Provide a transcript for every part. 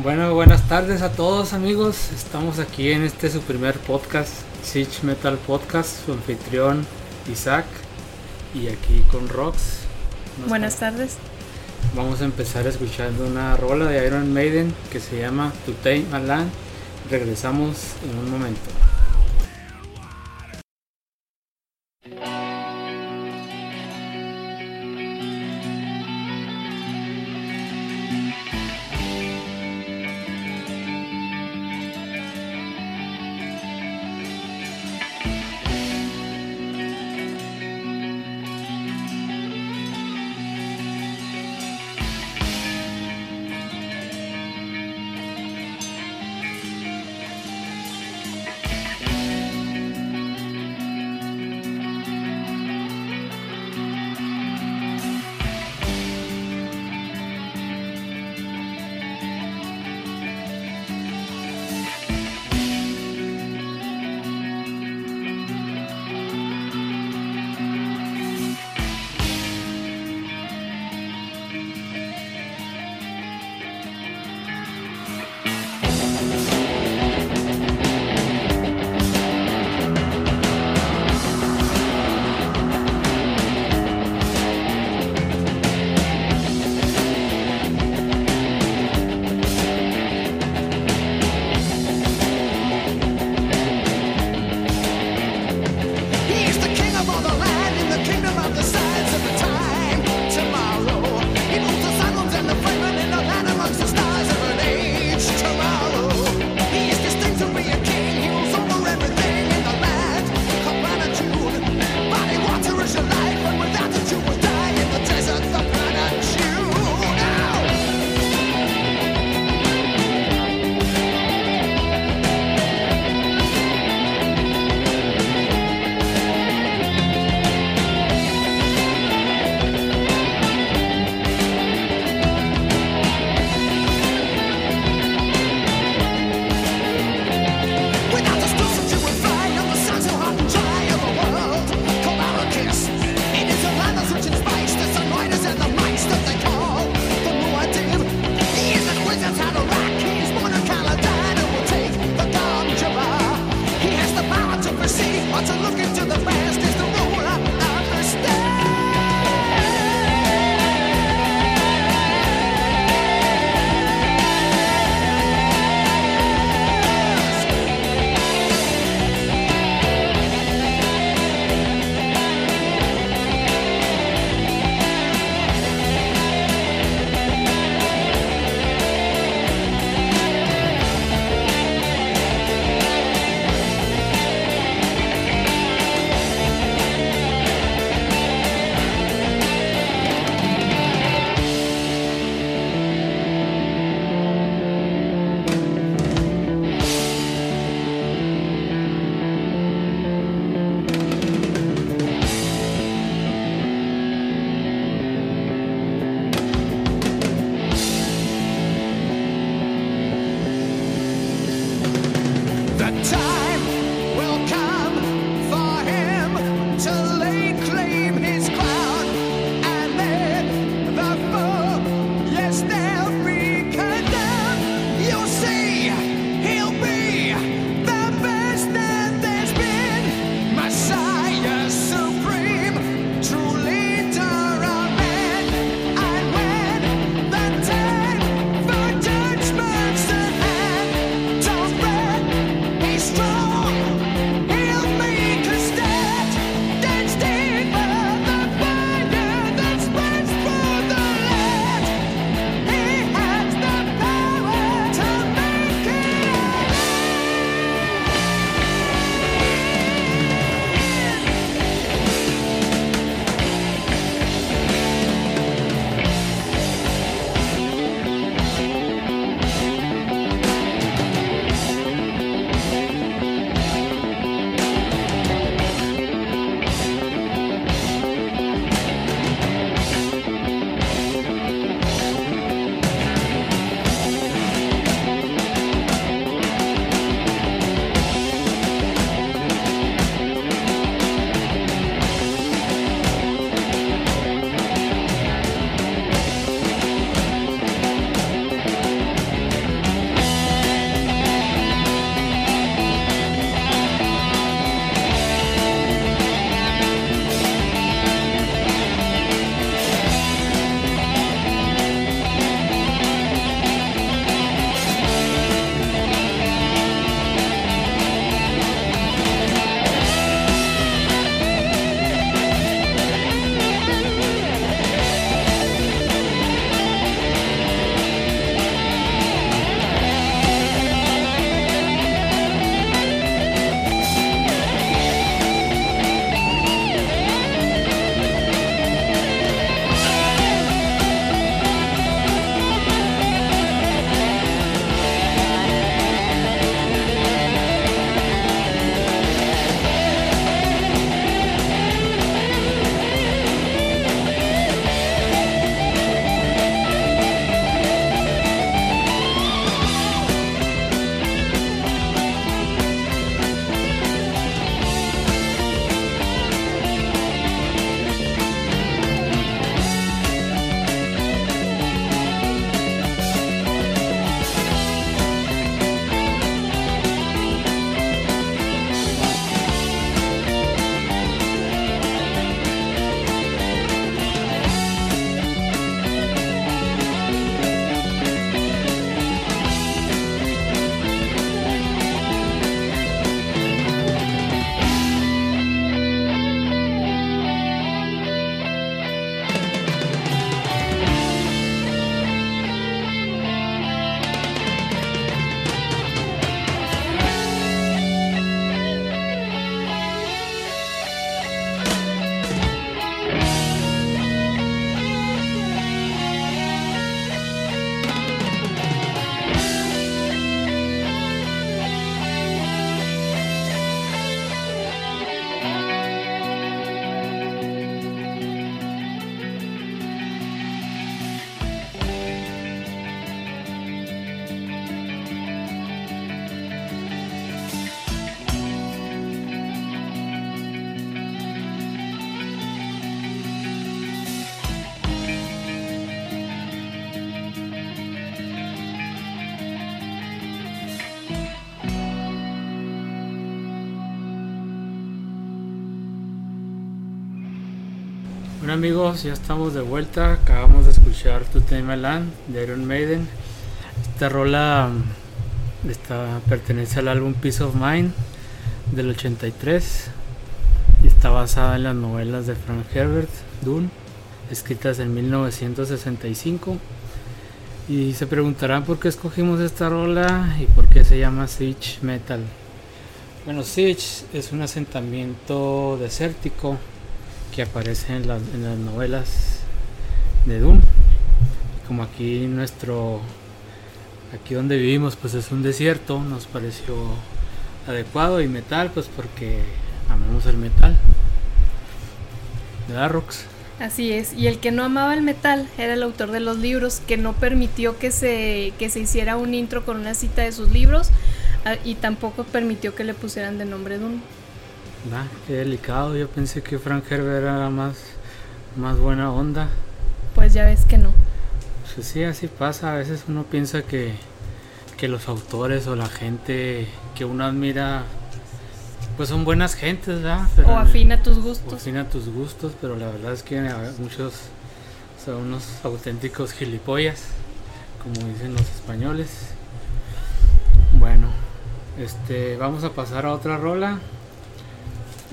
Bueno, buenas tardes a todos amigos. Estamos aquí en este su primer podcast, Siege Metal Podcast, su anfitrión Isaac y aquí con Rox. Buenas tardes. Vamos a empezar escuchando una rola de Iron Maiden que se llama To Tame a Land. Regresamos en un momento. wasted amigos, ya estamos de vuelta. Acabamos de escuchar To Tame Land de Iron Maiden. Esta rola mm, está, pertenece al álbum Peace of Mind del 83 y está basada en las novelas de Frank Herbert, Dune, escritas en 1965. Y se preguntarán por qué escogimos esta rola y por qué se llama Siege Metal. Bueno, Siege es un asentamiento desértico que aparece en las, novelas de Dune. Como aquí nuestro, aquí donde vivimos pues es un desierto, nos pareció adecuado y metal pues porque amamos el metal. ¿Verdad, Rox? Así es, y el que no amaba el metal era el autor de los libros, que no permitió que se, que se hiciera un intro con una cita de sus libros ah, y tampoco permitió que le pusieran de nombre Dune. Nah, qué delicado. Yo pensé que Frank Herbert era más, más buena onda. Pues ya ves que no. Pues sí, así pasa. A veces uno piensa que, que los autores o la gente que uno admira, pues son buenas gentes, ¿verdad? o afina tus O gustos. afina tus gustos, pero la verdad es que muchos son unos auténticos gilipollas, como dicen los españoles. Bueno, este, vamos a pasar a otra rola.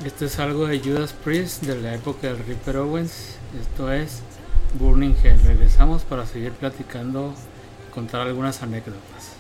Esto es algo de Judas Priest de la época del Ripper Owens. Esto es Burning Hell. Regresamos para seguir platicando y contar algunas anécdotas.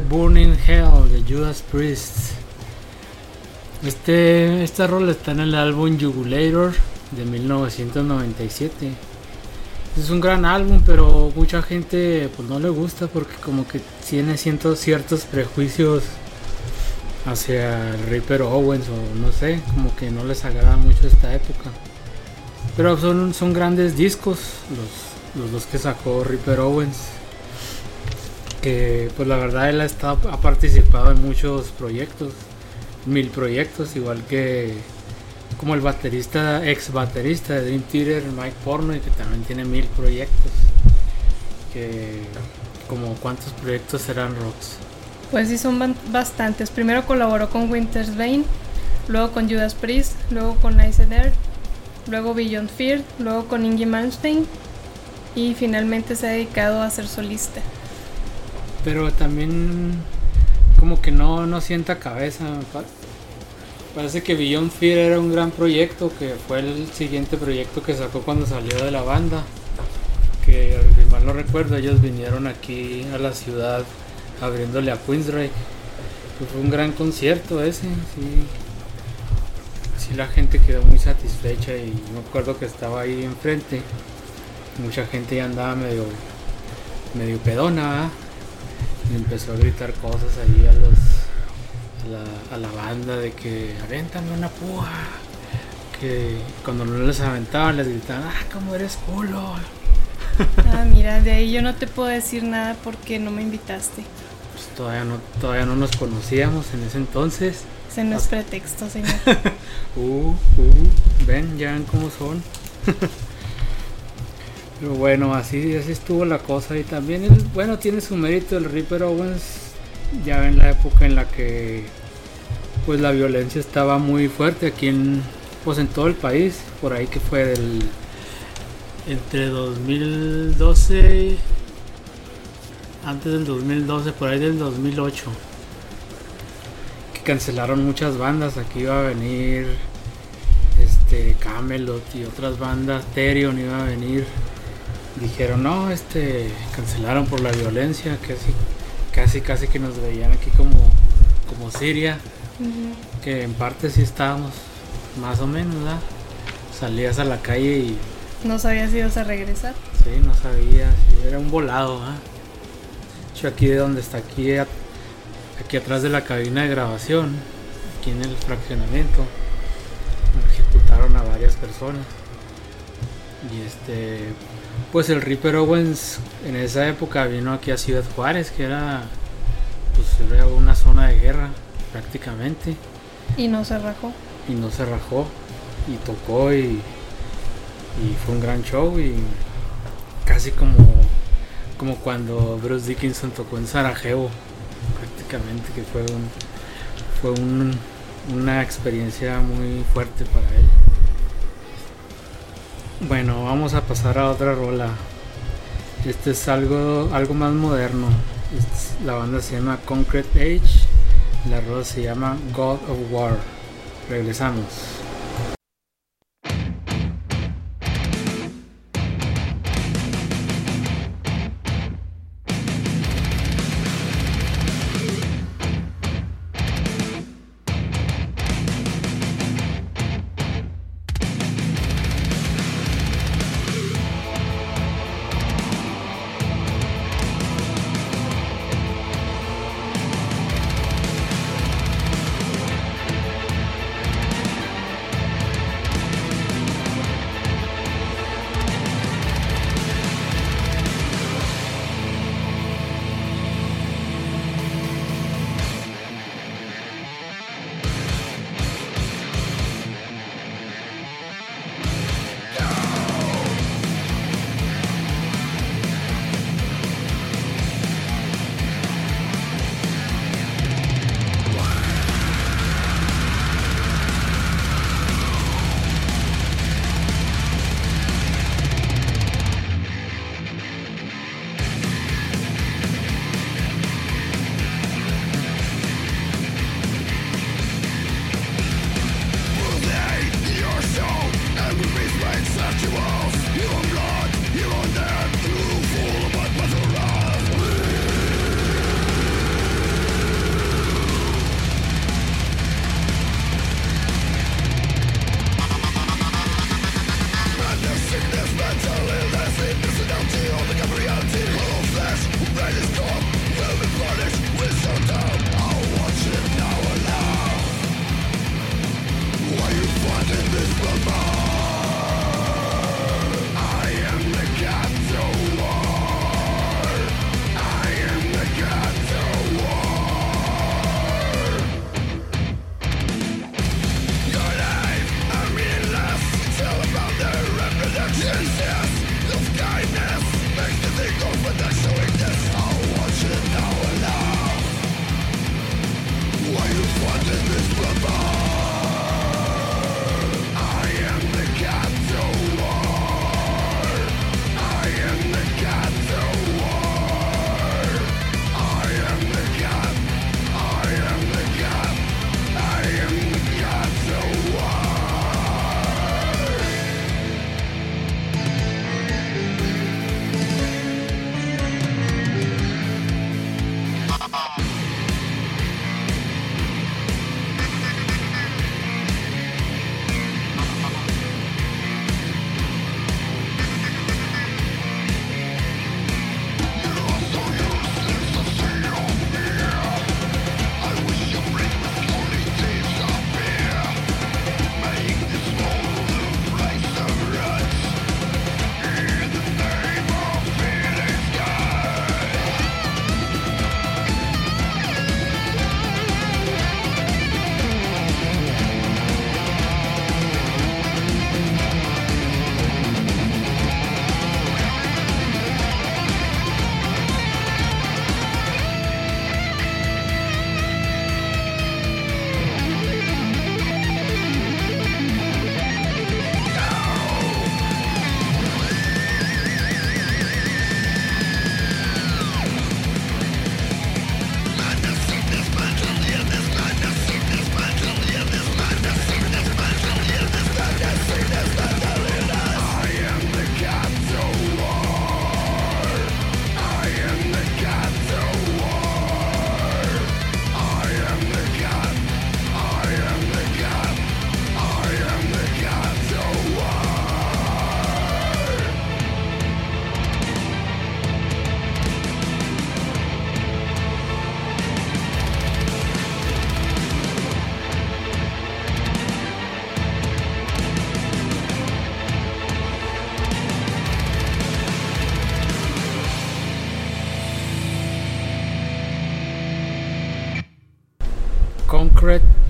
Burning Hell de Judas Priest. Este, esta rola está en el álbum Jugulator de 1997. Es un gran álbum, pero mucha gente pues no le gusta porque como que tiene ciertos prejuicios hacia el Reaper Owens o no sé, como que no les agrada mucho esta época. Pero son, son grandes discos los, los dos que sacó Reaper Owens. Que pues la verdad él ha, estado, ha participado en muchos proyectos, mil proyectos, igual que como el baterista, ex baterista de Dream Theater, Mike Pornoy, que también tiene mil proyectos. Que como cuántos proyectos serán Rocks. Pues sí, son bastantes. Primero colaboró con Winter's Bane, luego con Judas Priest, luego con Ice Earth, luego Beyond Fear, luego con Ingy Malmsteen y finalmente se ha dedicado a ser solista. Pero también como que no, no sienta cabeza. Parece que Beyond Fear era un gran proyecto, que fue el siguiente proyecto que sacó cuando salió de la banda. Que si mal no recuerdo, ellos vinieron aquí a la ciudad abriéndole a Queensryche. Que fue un gran concierto ese, sí. Sí, la gente quedó muy satisfecha y me acuerdo que estaba ahí enfrente. Mucha gente ya andaba medio, medio pedona. Y empezó a gritar cosas ahí a los a la, a la banda de que avéntame una púa que cuando no les aventaban les gritaban ah como eres culo Ah, mira, de ahí yo no te puedo decir nada porque no me invitaste. pues todavía no todavía no nos conocíamos en ese entonces Ese no es pretexto, señor. uh, uh, ven ya ven cómo son pero bueno así así estuvo la cosa y también bueno tiene su mérito el Reaper Owens ya ven la época en la que pues la violencia estaba muy fuerte aquí en pues en todo el país por ahí que fue del entre 2012 antes del 2012 por ahí del 2008 que cancelaron muchas bandas aquí iba a venir este Camelot y otras bandas Therion iba a venir dijeron no este cancelaron por la violencia casi casi casi que nos veían aquí como como Siria que en parte sí estábamos más o menos ¿verdad? salías a la calle y No sabías si ibas a regresar. sí no sabías era un volado ¿verdad? De hecho aquí de donde está aquí aquí atrás de la cabina de grabación aquí en el fraccionamiento ejecutaron a varias personas y este pues el Reaper Owens en esa época vino aquí a Ciudad Juárez que era pues era una zona de guerra prácticamente. Y no se rajó. y no se rajó. Y tocó y, y fue un gran show y casi como como cuando Bruce Dickinson tocó en Sarajevo prácticamente que fue un fue un- una experiencia muy fuerte para él bueno vamos a pasar a otra rola. Este es algo algo más moderno. Es- la banda se llama Concrete Age. La rola se llama God of War. Regresamos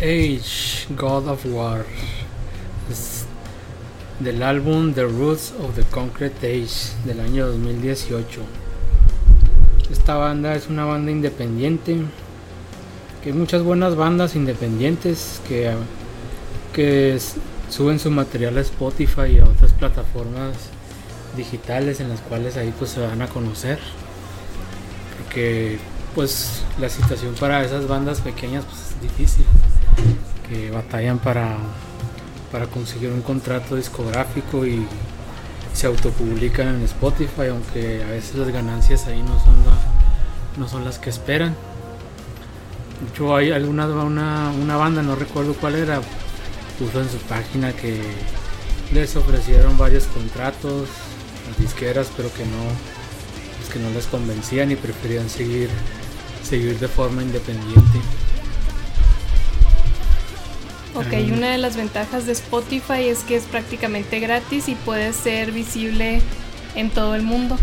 Age, God of War. Del álbum The Roots of the Concrete Age del año 2018. Esta banda es una banda independiente. Que hay muchas buenas bandas independientes que, que suben su material a Spotify y a otras plataformas digitales en las cuales ahí pues se van a conocer. Porque pues la situación para esas bandas pequeñas pues es difícil. Que batallan para, para conseguir un contrato discográfico y se autopublican en Spotify, aunque a veces las ganancias ahí no son, no son las que esperan. De hecho, hay alguna una, una banda, no recuerdo cuál era, puso en su página que les ofrecieron varios contratos, las disqueras, pero que no, pues que no les convencían y preferían seguir, seguir de forma independiente. Ok, una de las ventajas de Spotify es que es prácticamente gratis y puede ser visible en todo el mundo.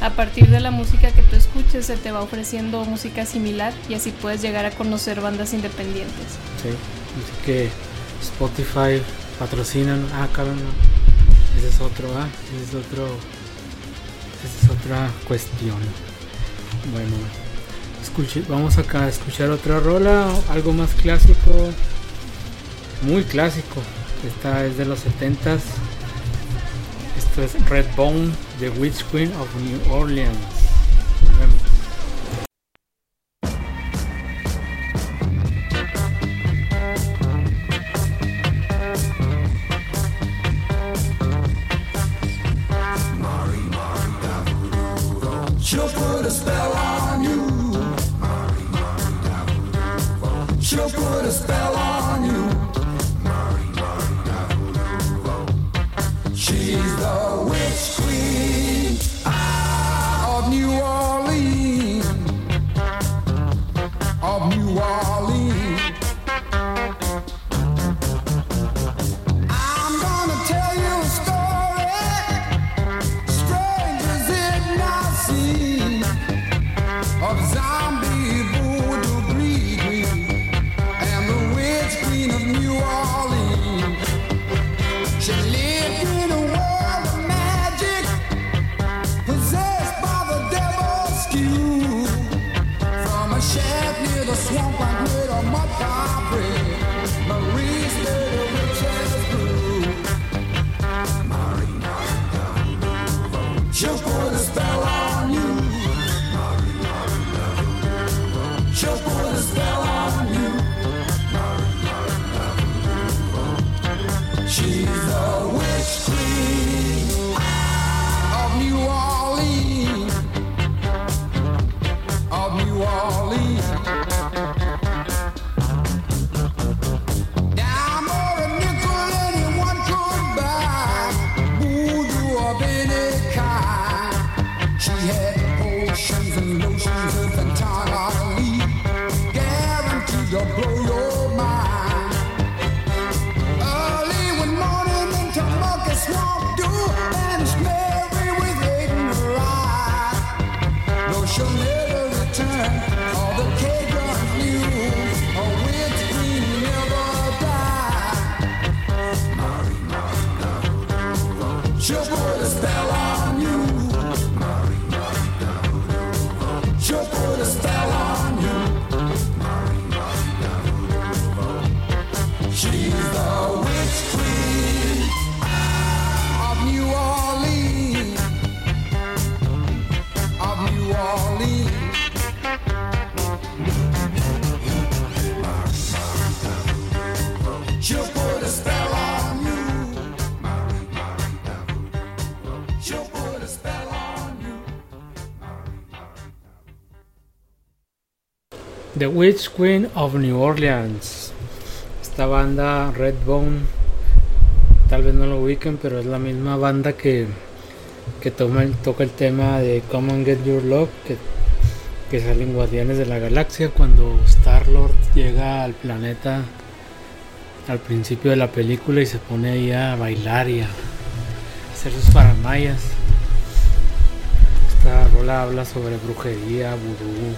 A partir de la música que tú escuches se te va ofreciendo música similar y así puedes llegar a conocer bandas independientes. Sí, así que Spotify patrocinan. Ah, cabrón. Ese es otro, ah, ese es otro. Esa es otra cuestión. Bueno, escuche, vamos acá a escuchar otra rola, algo más clásico, muy clásico. Esta es de los 70s. Esto es Redbone, The Witch Queen of New Orleans. The Witch Queen of New Orleans. Esta banda Redbone, tal vez no lo ubiquen, pero es la misma banda que, que toma el- toca el tema de Come and Get Your Love, que, que Guardianes de la Galaxia cuando Star-Lord llega al planeta al principio de la película y se pone ahí a bailar y a hacer sus paramayas. Esta rola habla sobre brujería, vudú,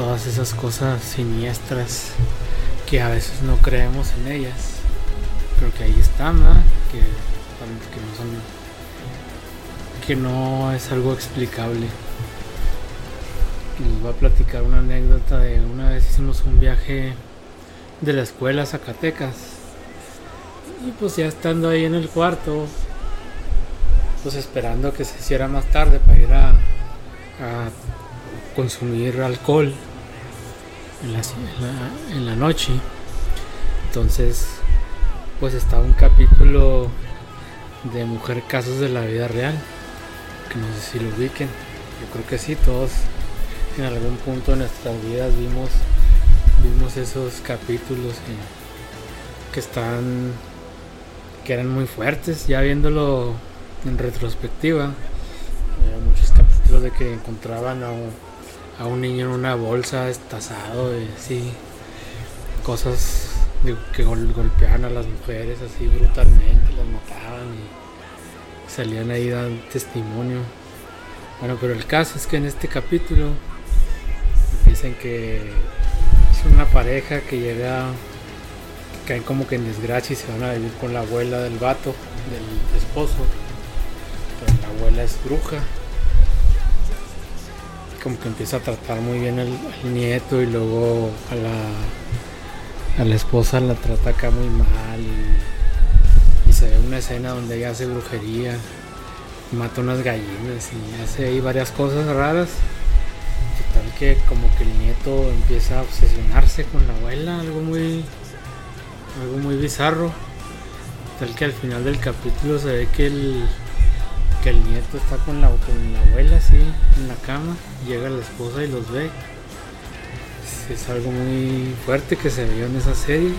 todas esas cosas siniestras que a veces no creemos en ellas, pero que ahí están. Que, que no son, que no es algo explicable. Les voy a platicar una anécdota de una vez hicimos un viaje de la escuela a Zacatecas y pues ya estando ahí en el cuarto, pues esperando que se hiciera más tarde para ir a consumir alcohol en la, noche. Entonces, pues estaba un capítulo de Mujer Casos de la Vida Real, que no sé si lo ubiquen. Yo creo que sí, todos en algún punto de nuestras vidas vimos, vimos esos capítulos que, que están, que eran muy fuertes, ya viéndolo en retrospectiva. Había muchos capítulos de que encontraban a a un niño en una bolsa destazado y así cosas que gol- golpeaban a las mujeres así brutalmente, las mataban y salían ahí dando testimonio. Bueno, pero el caso es que en este capítulo dicen que es una pareja que llega, que caen como que en desgracia y se van a vivir con la abuela del vato, del esposo. Pero la abuela es bruja. Como que empieza a tratar muy bien al, nieto y luego a la, a la esposa la trata acá muy mal. Y, y se ve una escena donde ella hace brujería, mata unas gallinas y hace ahí varias cosas raras. Total que como que el nieto empieza a obsesionarse con la abuela, algo muy, algo muy bizarro. Tal que al final del capítulo se ve que el, que el nieto está con la, con la abuela así en la cama, llega la esposa y los ve. Es, algo muy fuerte que se vio en esa serie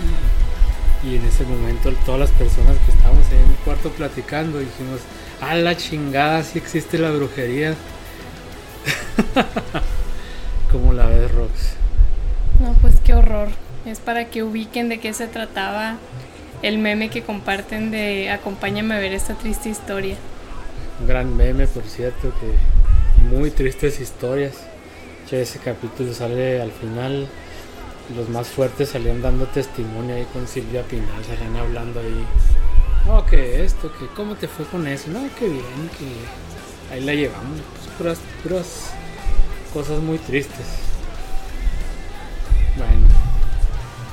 y en ese momento todas las personas que estábamos ahí en el cuarto platicando dijimos, a la chingada si existe la brujería. Como la ves Rox? No, pues qué horror. Es para que ubiquen de qué se trataba el meme que comparten de acompáñame a ver esta triste historia. Gran meme, por cierto, que muy tristes historias. Ese capítulo sale al final. Los más fuertes salían dando testimonio ahí con Silvia Pinal, salían hablando ahí. No, que esto, que cómo te fue con eso. No, que bien, que ahí la llevamos. Pues puras, puras cosas muy tristes. Bueno,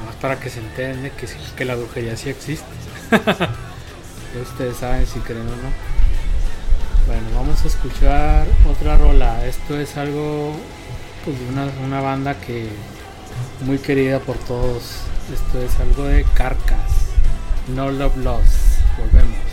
más para que se enteren que, que la brujería sí existe. Ustedes saben si creen o no. Bueno, vamos a escuchar otra rola. Esto es algo pues, de una, una banda que muy querida por todos. Esto es algo de Carcas. No Love Lost. Volvemos.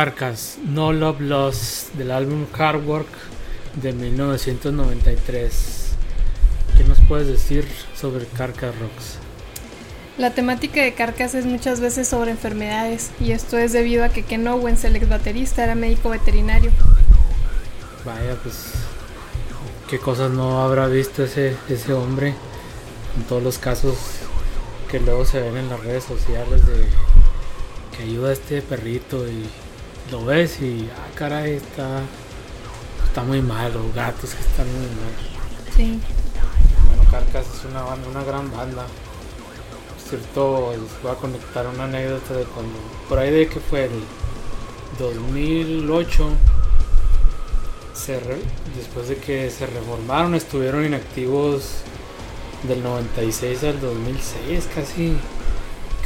Carcass, No Love Lost del álbum Hard Work de 1993. ¿Qué nos puedes decir sobre Carcass Rocks? La temática de Carcass es muchas veces sobre enfermedades y esto es debido a que Ken Owens, el ex baterista, era médico veterinario. Vaya, pues qué cosas no habrá visto ese, ese hombre en todos los casos que luego se ven en las redes sociales de que ayuda a este perrito y lo ves y ah caray está está muy mal o gatos que están muy mal Sí. bueno Carcas es una banda una gran banda. Por cierto les voy a conectar una anécdota de cuando por ahí de que fue el 2008 se re- después de que se reformaron estuvieron inactivos del 96 al 2006 casi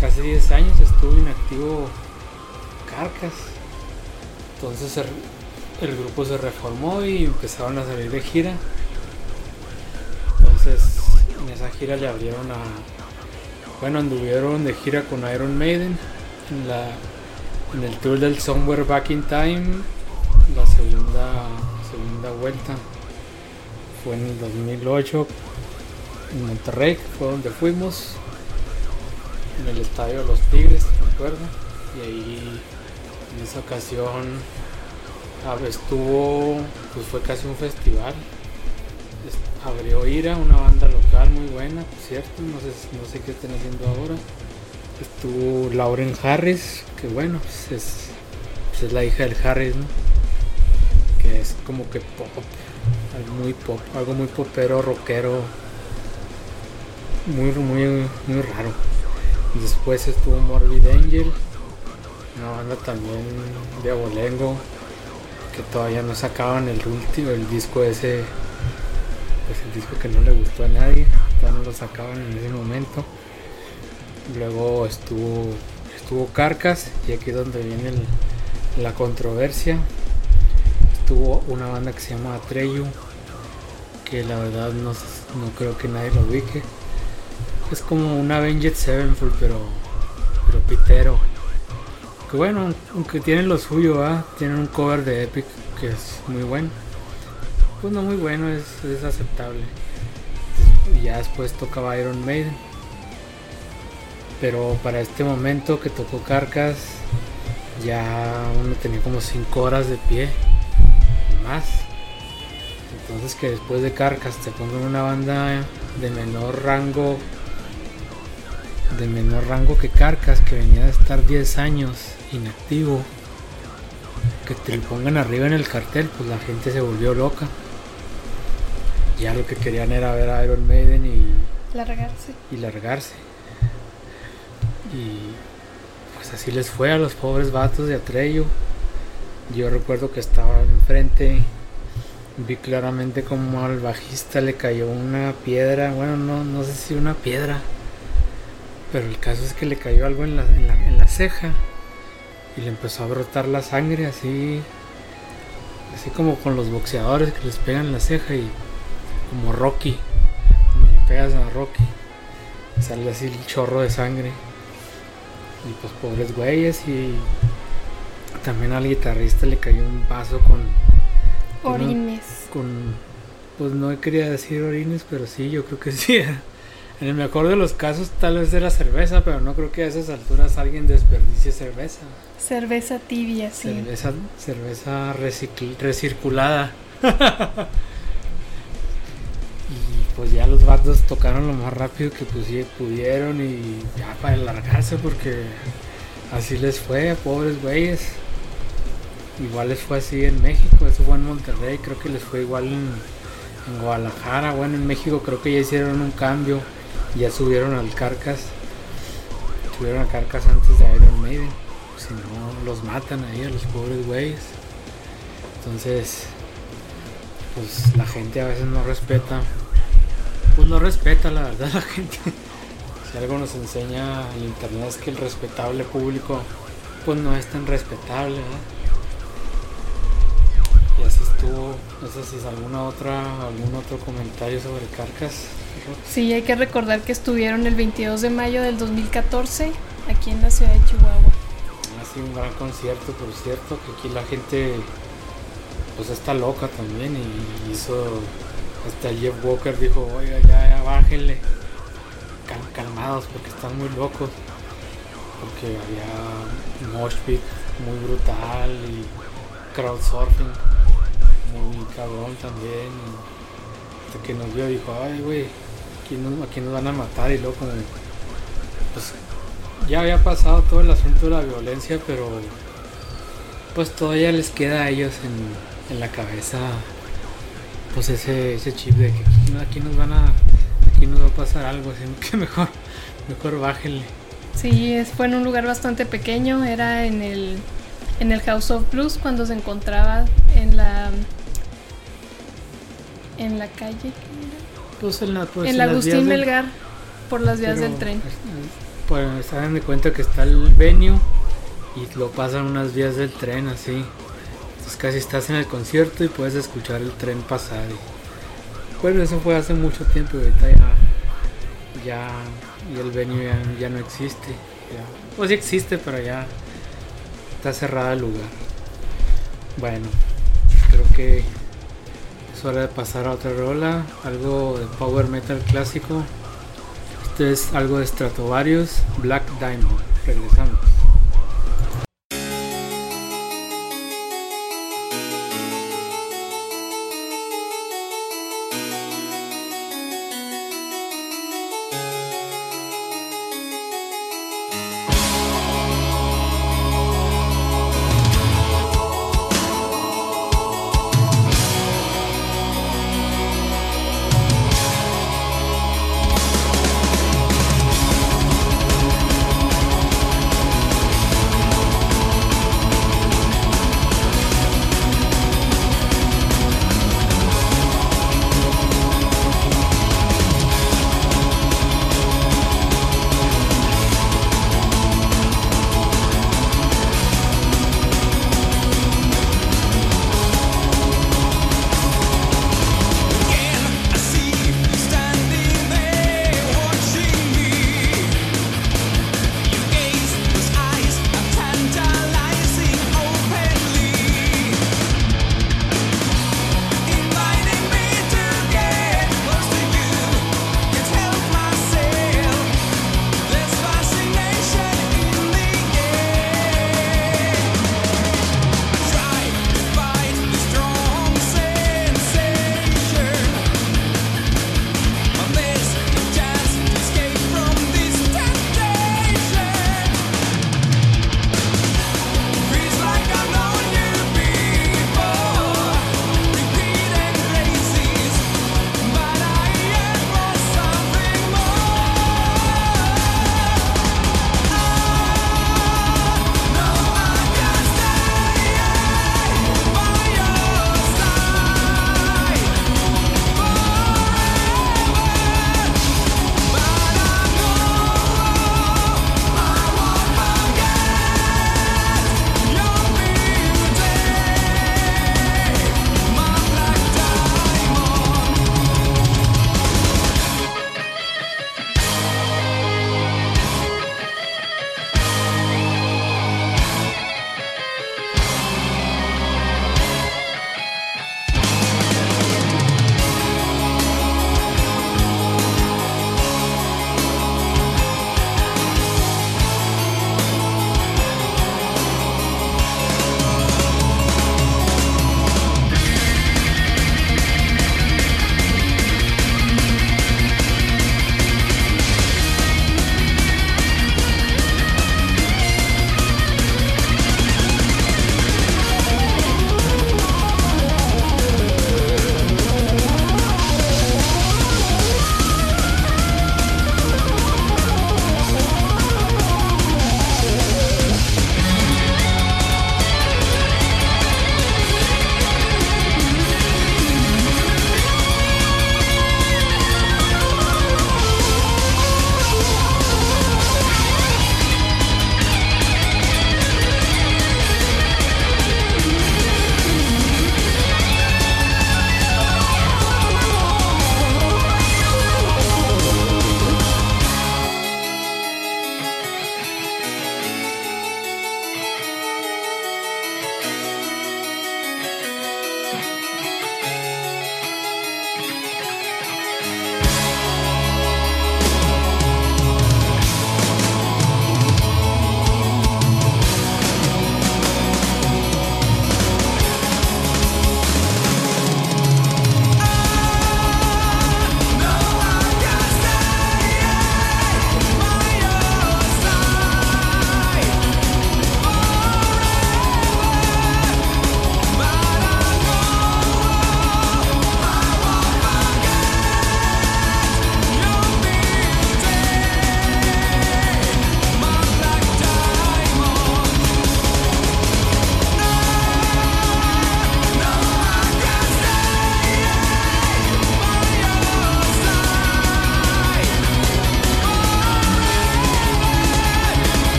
casi 10 años estuvo inactivo Carcas entonces el grupo se reformó y empezaron a salir de gira. Entonces en esa gira le abrieron a bueno anduvieron de gira con Iron Maiden en la en el tour del Somewhere Back in Time la segunda segunda vuelta. Fue en el 2008 en Monterrey fue donde fuimos en el estadio de los Tigres me acuerdo y ahí en esa ocasión estuvo pues fue casi un festival. Es- abrió Ira una banda local muy buena por cierto no sé no sé qué están haciendo ahora. Estuvo Lauren Harris que bueno pues es pues es la hija del Harris ¿no? que es como que pop algo muy pop algo muy popero rockero muy muy muy raro. Después estuvo Morbid Angel una banda también de abolengo que todavía no sacaban el último el disco ese pues disco que no le gustó a nadie todavía no lo sacaban en ese momento. Luego estuvo estuvo Carcas y aquí es donde viene la controversia. Estuvo una banda que se llama Atreyu que la verdad no, no creo que nadie lo ubique. Es como un Avenged Sevenfold pero pero pitero que bueno aunque tienen lo suyo tienen un cover de Epic que es muy bueno. Pues no muy bueno es, aceptable. Y ya después tocaba Iron Maiden. Pero para este momento que tocó Carcas ya uno tenía como 5 horas de pie más. Entonces que después de Carcas te pongan una banda de menor rango de menor rango que Carcas que venía de estar 10 años inactivo que te lo pongan arriba en el cartel pues la gente se volvió loca ya lo que querían era ver a Iron Maiden y Largarse. y largarse. Y pues así les fue a los pobres vatos de Atreyu. Yo recuerdo que estaba enfrente, vi claramente como al bajista le cayó una piedra, bueno, no, no sé si una piedra, pero el caso es que le cayó algo en la, en la, en la ceja y le empezó a brotar la sangre así, así como con los boxeadores que les pegan la ceja y como Rocky, cuando le pegas a Rocky sale así el chorro de sangre. Y pues pobres güeyes y también al guitarrista le cayó un vaso con, Orines. con pues no quería decir orines, pero sí, yo creo que sí. En el mejor de los casos tal vez era cerveza, pero no creo que a esas alturas alguien desperdicie cerveza. Cerveza tibia, sí. Cerveza, cerveza recirculada. y pues ya los vatos tocaron lo más rápido que pudieron y ya para alargarse porque así les fue, pobres güeyes. Igual les fue así en México, eso fue en Monterrey, creo que les fue igual en, en Guadalajara, bueno en México creo que ya hicieron un cambio, ya subieron al Carcas, subieron a Carcas antes de Iron Maiden si no los matan ahí a los pobres güeyes. Entonces, pues la gente a veces no respeta. Pues no respeta la verdad la gente. Si algo nos enseña el internet es que el respetable público pues no es tan respetable, ¿verdad? Y así estuvo. No sé si es alguna otra, algún otro comentario sobre Carcas. Sí, hay que recordar que estuvieron el 22 de mayo del 2014 aquí en la ciudad de Chihuahua. Así sí, un gran concierto, por cierto, que aquí la gente pues está loca también y hizo, hasta Jeff Walker dijo, oiga, ya, ya bájenle, cal- calmados porque están muy locos, porque había mosh pit muy brutal y crowdsurfing muy cabrón también, y hasta que nos vio dijo, ay güey, aquí nos, aquí nos van a matar y luego como, pues ya había pasado todo el asunto de la violencia, pero pues todavía les queda a ellos en, en la cabeza pues ese, ese chip de que aquí, no- aquí nos van a aquí nos va a pasar algo, así que mejor mejor bájenle. Sí, fue en un lugar bastante pequeño, era en el, en el House of Blues cuando se encontraba en la en la calle. Pues en la pues en en Agustín del- Melgar, por las vías pero, del tren. es- Pues se dan de cuenta que está el venue y lo pasan unas vías del tren así. Entonces casi estás en el concierto y puedes escuchar el tren pasar. Y, bueno, eso fue hace mucho tiempo y ahorita ya, ya y el venue ya, ya no existe. Ya. Pues sí existe, pero ya está cerrado el lugar. Bueno, creo que es hora de pasar a otra rola, algo de power metal clásico. Esto es algo de Stratovarius, Black Diamond. Regresamos.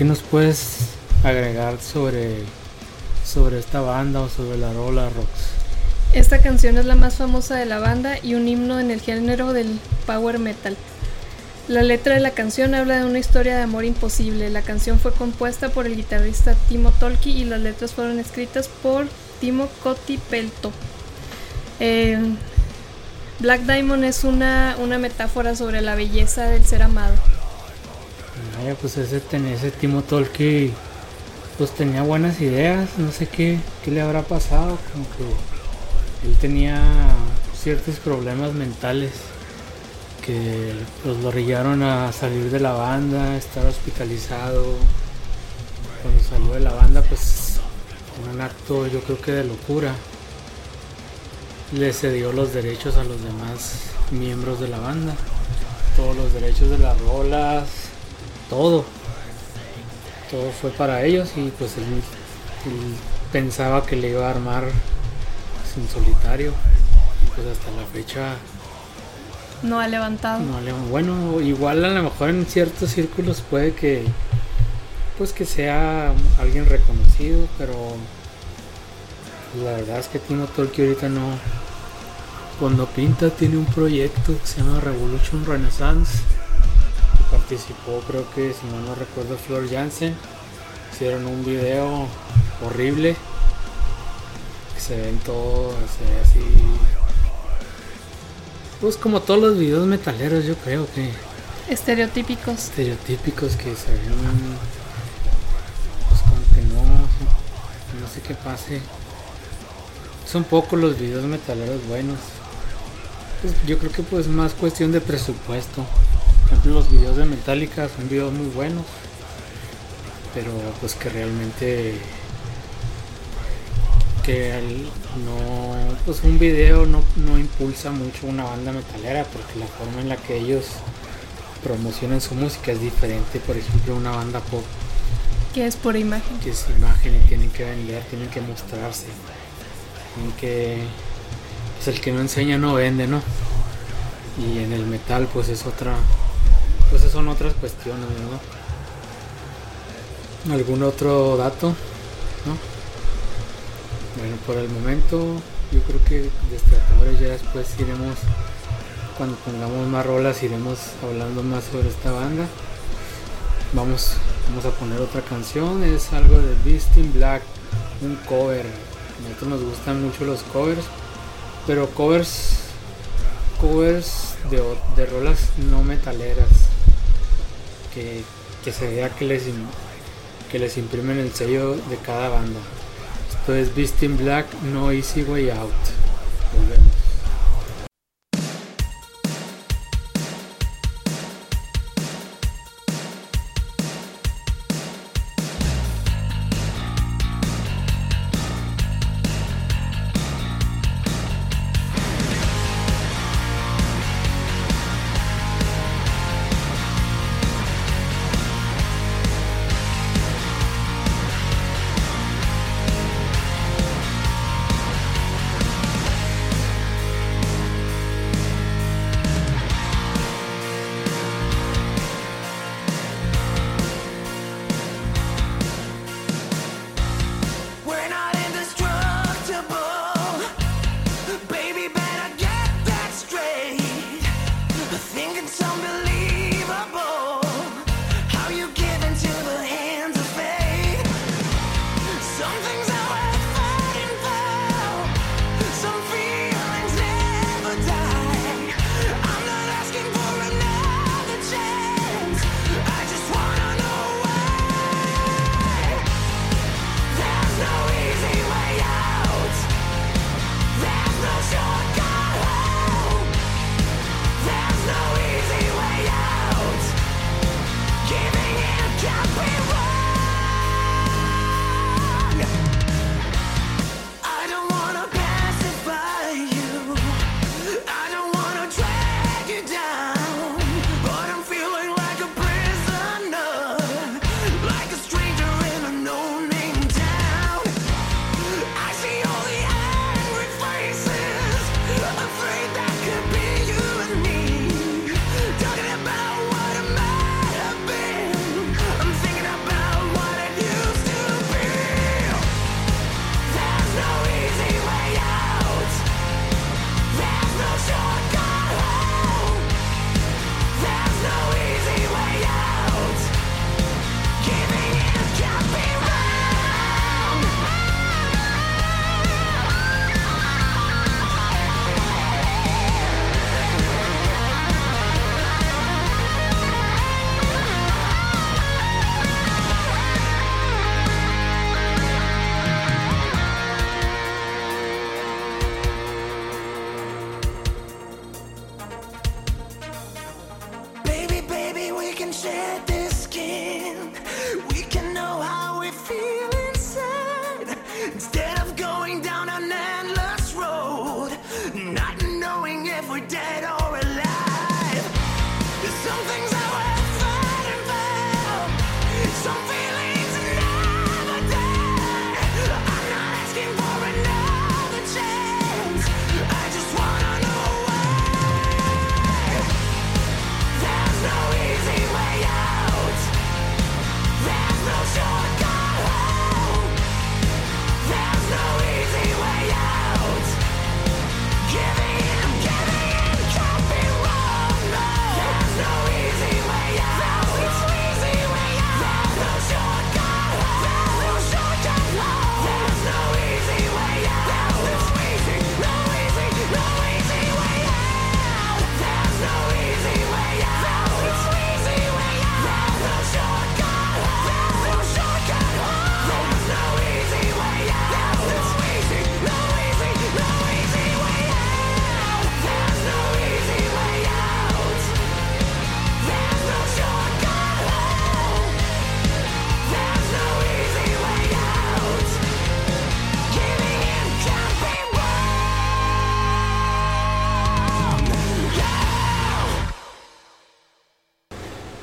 ¿Qué nos puedes agregar sobre, sobre esta banda o sobre la rola Rox? Esta canción es la más famosa de la banda y un himno en el género del power metal. La letra de la canción habla de una historia de amor imposible. La canción fue compuesta por el guitarrista Timo Tolki y las letras fueron escritas por Timo Kotipelto. Eh, Black Diamond es una, una metáfora sobre la belleza del ser amado. Pues ese, ese Timo Tolki pues tenía buenas ideas, no sé qué, qué le habrá pasado, como que él tenía ciertos problemas mentales que pues, lo orillaron a salir de la banda, estar hospitalizado. Cuando salió de la banda, pues un acto yo creo que de locura, le cedió los derechos a los demás miembros de la banda, todos los derechos de las rolas, todo. Todo fue para ellos y pues él, él pensaba que le iba a armar pues, en solitario. Y pues hasta la fecha, No ha levantado. no le- bueno, igual a lo mejor en ciertos círculos puede que pues que sea alguien reconocido, pero la verdad es que Timo Tolki ahorita no cuando pinta tiene un proyecto que se llama Revolution Renaissance participó creo que si no no recuerdo Flor Jansen. Hicieron un video horrible. Que se ven todo se ve así. Pues como todos los videos metaleros yo creo que Estereotípicos. estereotípicos que se ven pues como que no no sé qué pase. Son pocos los videos metaleros buenos. Pues, yo creo que pues más cuestión de presupuesto ejemplo los videos de Metallica son videos muy buenos pero pues que realmente que el- no pues un video no, no impulsa mucho una banda metalera porque la forma en la que ellos promocionan su música es diferente por ejemplo una banda pop. Que es por imagen. que es imagen y tienen que vender tienen que mostrarse. Tienen que pues el que no enseña no vende no y en el metal pues es otra pues son otras cuestiones ¿verdad? algún otro dato no bueno por el momento yo creo que destratadores ya después iremos cuando pongamos más rolas iremos hablando más sobre esta banda. Vamos vamos a poner otra canción es algo de Beast in Black un cover. A nosotros nos gustan mucho los covers pero covers covers de, de rolas no metaleras que, que se vea que les que les imprimen el sello de cada banda. Esto es Beast in Black No Easy Way Out. Volvemos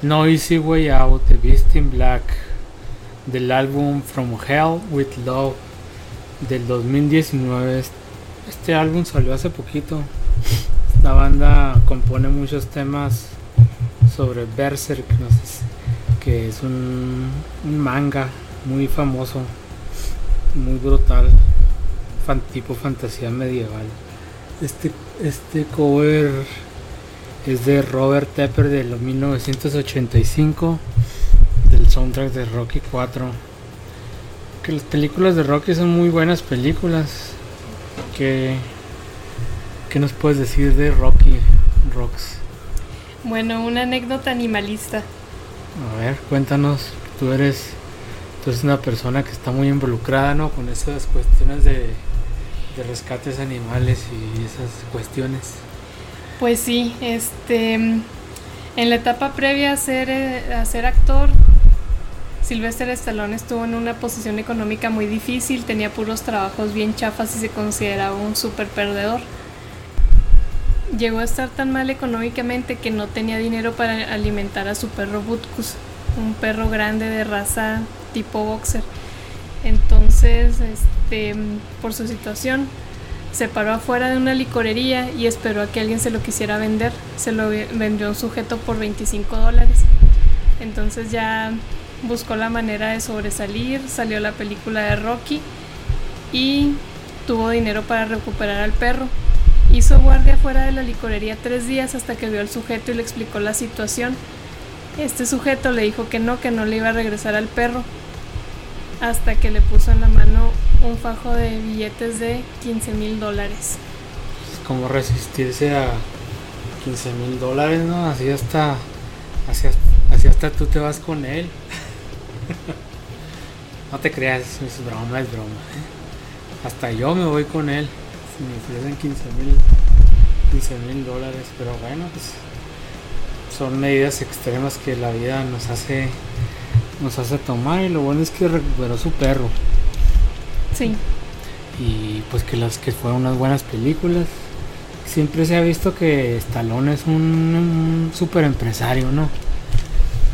No Easy Way Out de Beast in Black del álbum From Hell with Love del 2019. Este álbum salió hace poquito. Esta banda compone muchos temas sobre Berserk, no sé que es un, manga muy famoso, muy brutal, tipo fantasía medieval. Este, este cover es de Robert Tepper de los 1985 del soundtrack de Rocky 4 que las películas de Rocky son muy buenas películas que ¿qué nos puedes decir de Rocky Rox? Bueno, una anécdota animalista. A ver, cuéntanos, tú eres tú eres una persona que está muy involucrada, ¿no? con esas cuestiones de, de rescates animales y esas cuestiones. Pues sí, este, en la etapa previa a ser, eh, a ser actor, Sylvester Stallone estuvo en una posición económica muy difícil, tenía puros trabajos bien chafas y se consideraba un súper perdedor. Llegó a estar tan mal económicamente que no tenía dinero para alimentar a su perro Butkus, un perro grande de raza tipo boxer. Entonces, este, por su situación, se paró afuera de una licorería y esperó a que alguien se lo quisiera vender. Se lo ve- vendió un sujeto por 25 dólares. Entonces ya buscó la manera de sobresalir, salió la película de Rocky y tuvo dinero para recuperar al perro. Hizo guardia fuera de la licorería tres días hasta que vio al sujeto y le explicó la situación. Este sujeto le dijo que no, que no le iba a regresar al perro, hasta que le puso en la mano un fajo de billetes de 15 mil dólares. Es como resistirse a 15 mil dólares, ¿no? Así hasta, así, hasta- tú te vas con él. no te creas, es broma, es broma. Hasta yo me voy con él. Si me ofrecen 15 mil 15 mil dólares, pero bueno, pues son medidas extremas que la vida nos hace nos hace tomar y lo bueno es que recuperó su perro Sí, y pues que las que fueron unas buenas películas. Siempre se ha visto que Stallone es un, un super empresario, ¿no?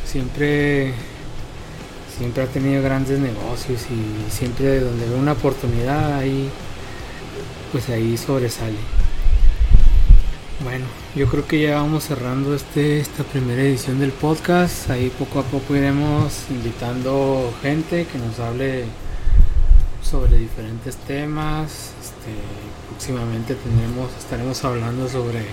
Siempre siempre ha tenido grandes negocios y siempre donde ve una oportunidad ahí pues ahí sobresale. Bueno, yo creo que ya vamos cerrando este esta primera edición del podcast. Ahí poco a poco iremos invitando gente que nos hable sobre diferentes temas. Este, próximamente tendremos, estaremos hablando sobre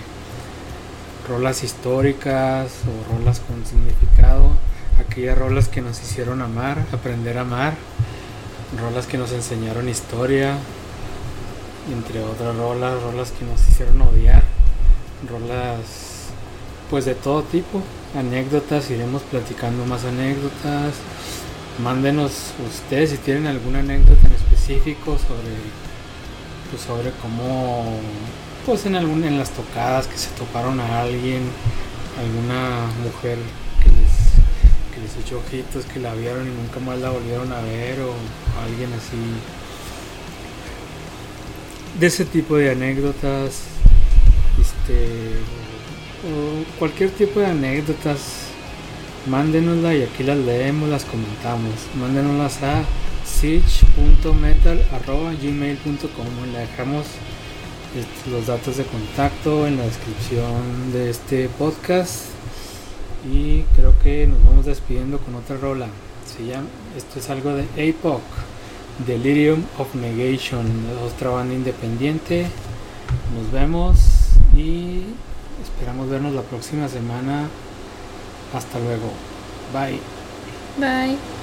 rolas históricas o rolas con significado, aquellas rolas que nos hicieron amar, aprender a amar, rolas que nos enseñaron historia, entre otras rolas, rolas que nos hicieron odiar, rolas pues de todo tipo, anécdotas, iremos platicando más anécdotas, mándenos ustedes si tienen alguna anécdota en específico sobre pues sobre cómo pues en algún en las tocadas que se toparon a alguien alguna mujer que les que les echó ojitos que la vieron y nunca más la volvieron a ver o alguien así. De ese tipo de anécdotas este o cualquier tipo de anécdotas mándenosla y aquí las leemos, las comentamos. Mándenoslas a sich.metal.gmail.com Le dejamos este, los datos de contacto en la descripción de este podcast. Y creo que nos vamos despidiendo con otra rola. Se llama, esto es algo de APOC, Delirium of Negation, otra banda independiente. Nos vemos y esperamos vernos la próxima semana. Hasta luego. Bye. bye.